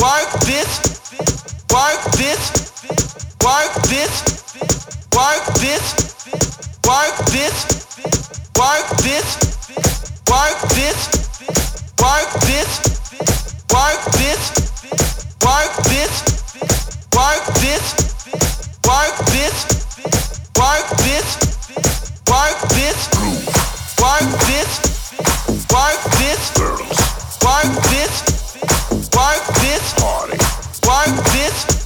Work this. Work this. Work this. Work this. Work this. Work this. Work this. Work this. Work this. Work this. Work this. Work this. Work this. Work this. Work this. this.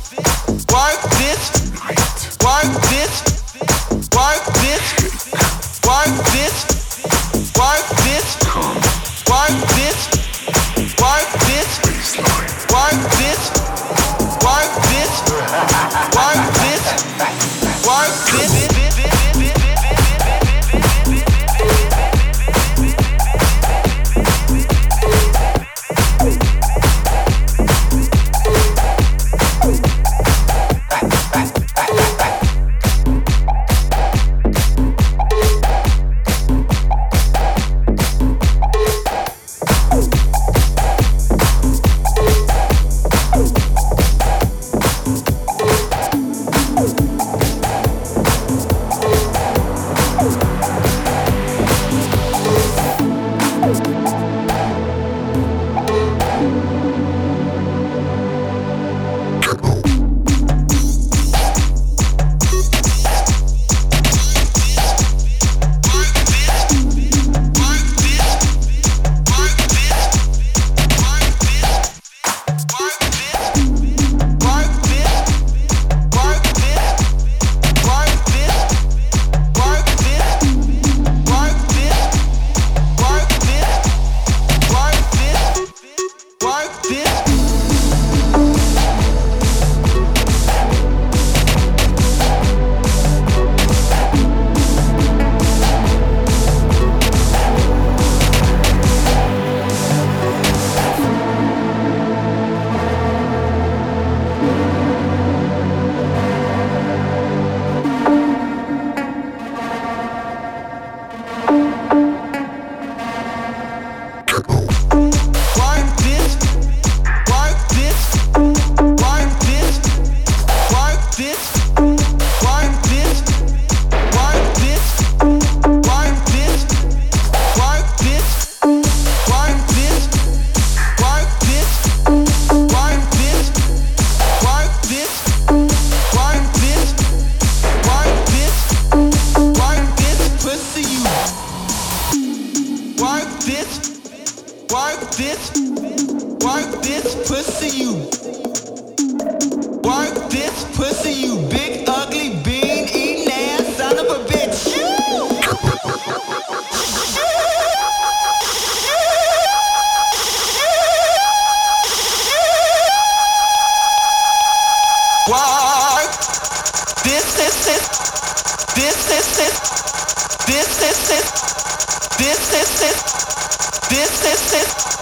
this is it.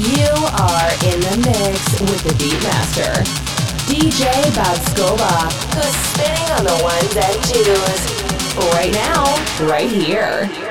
You are in the mix with the beatmaster, DJ Bob who's spinning on the ones and twos. Right now, right here.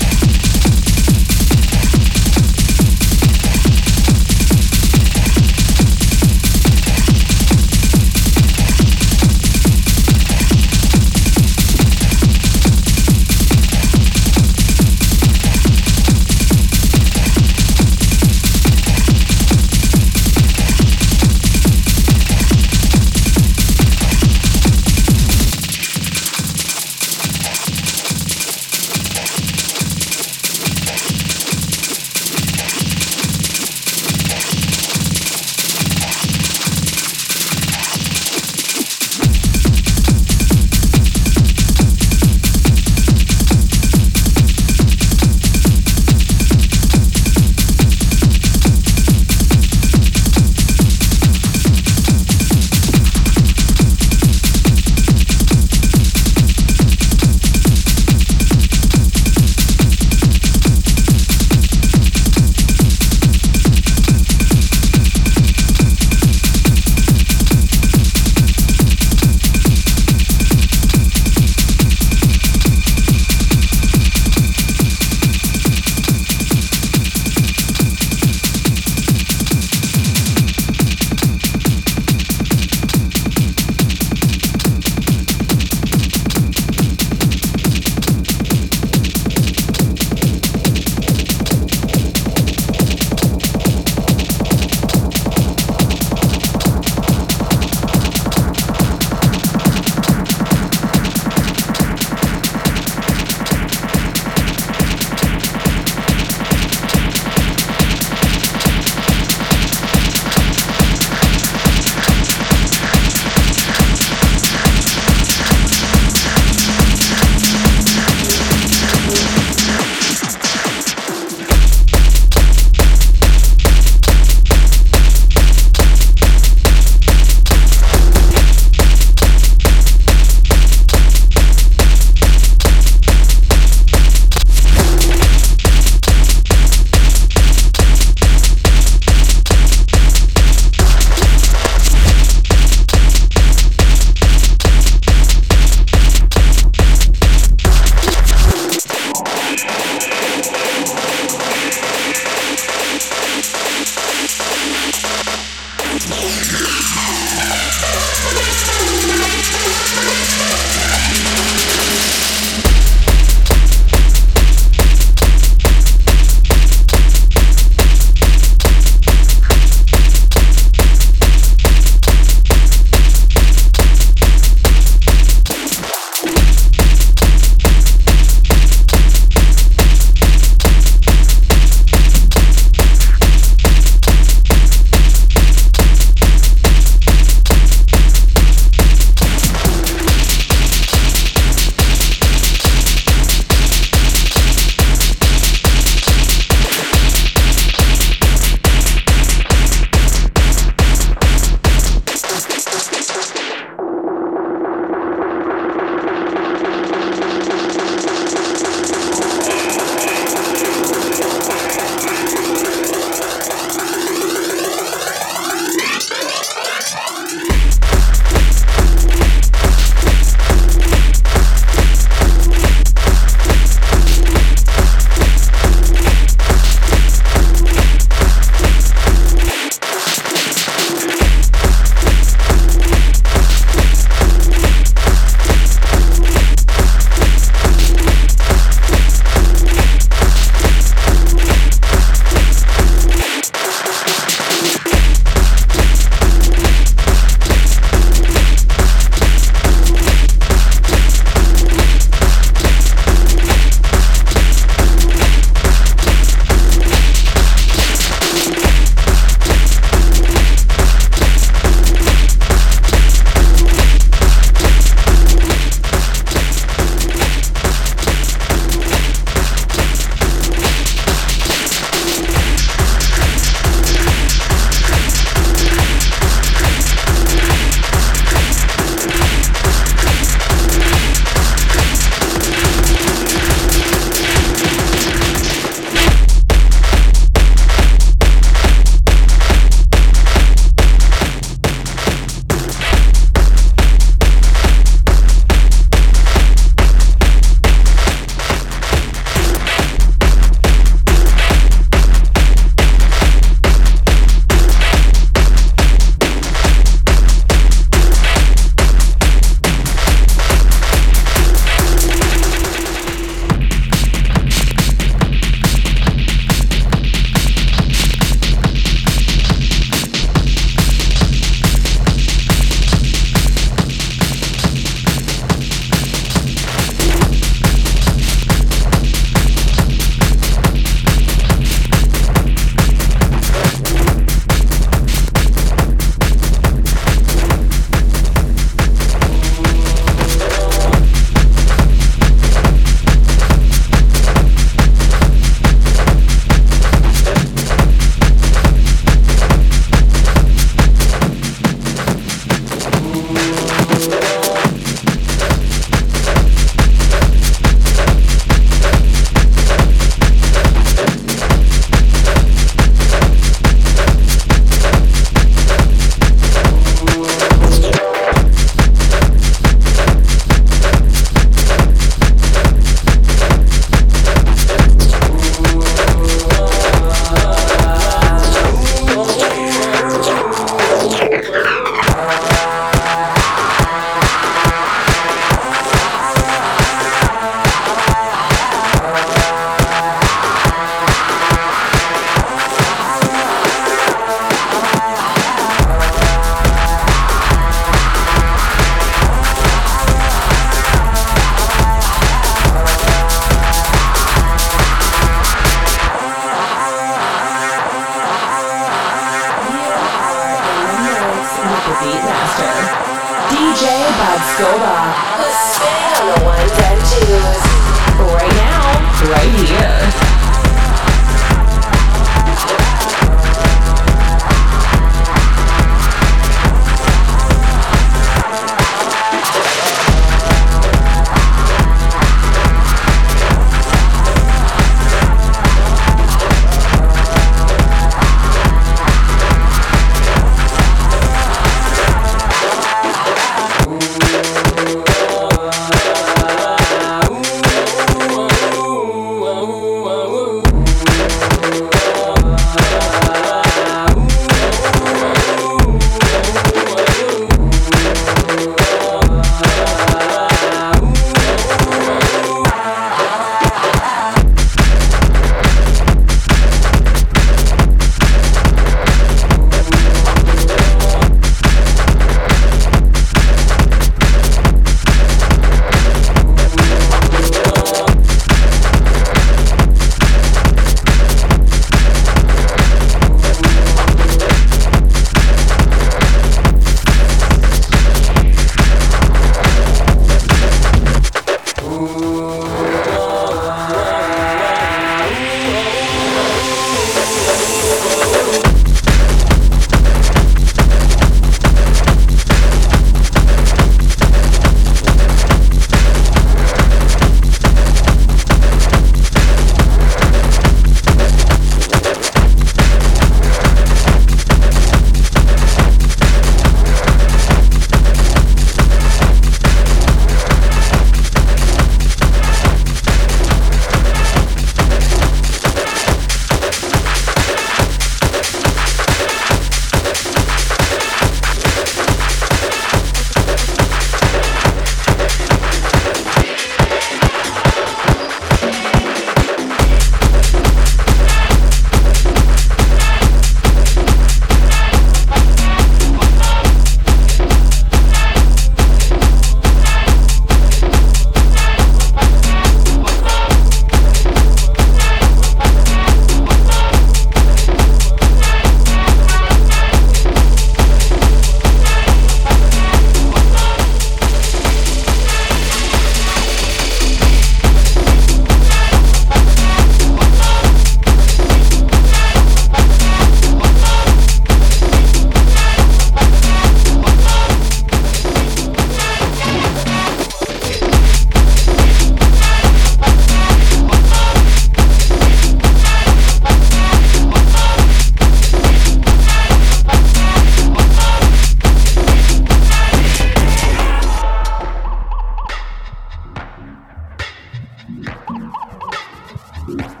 Thank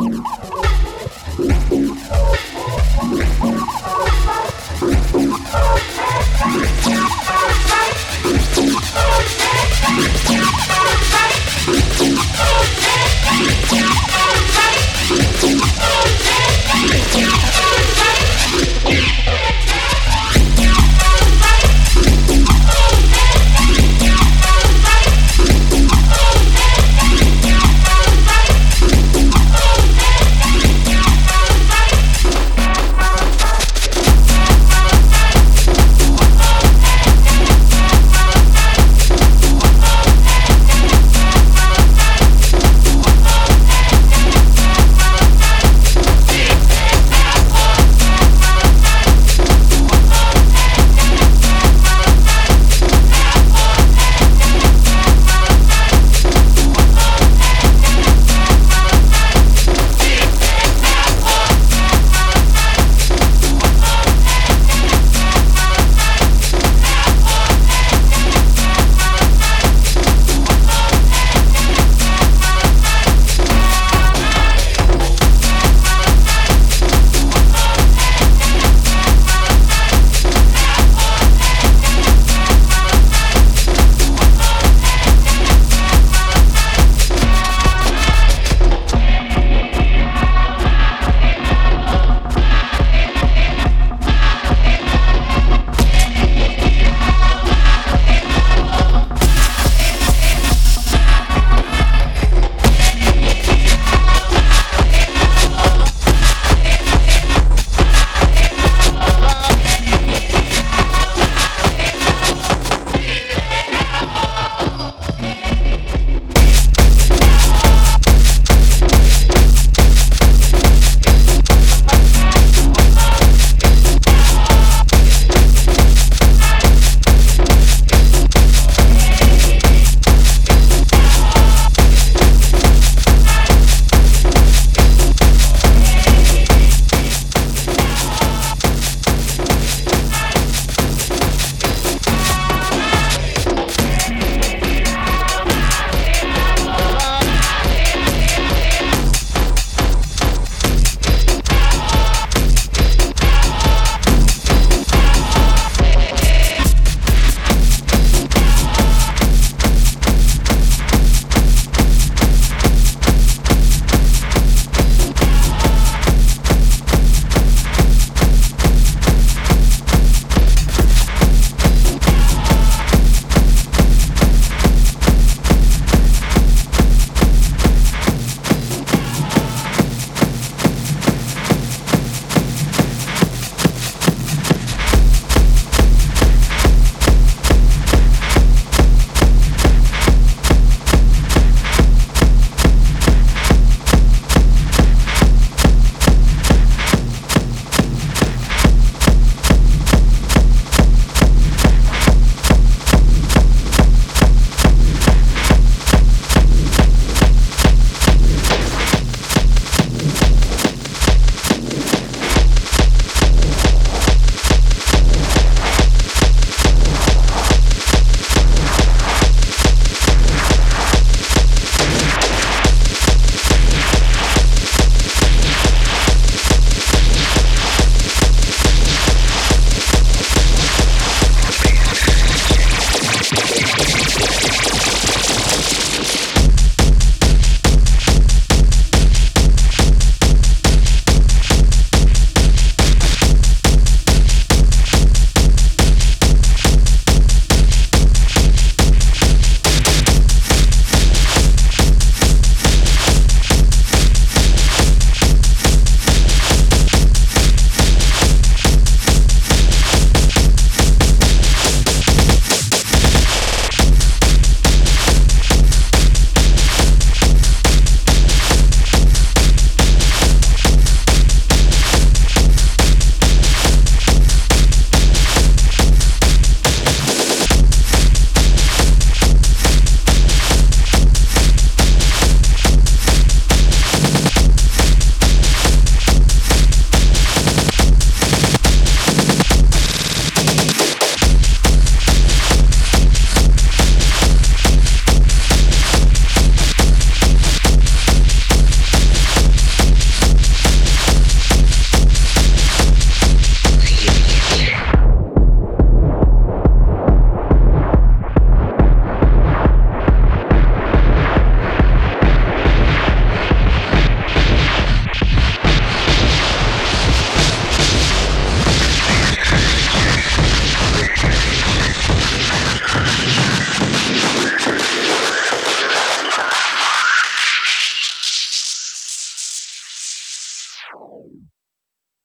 you.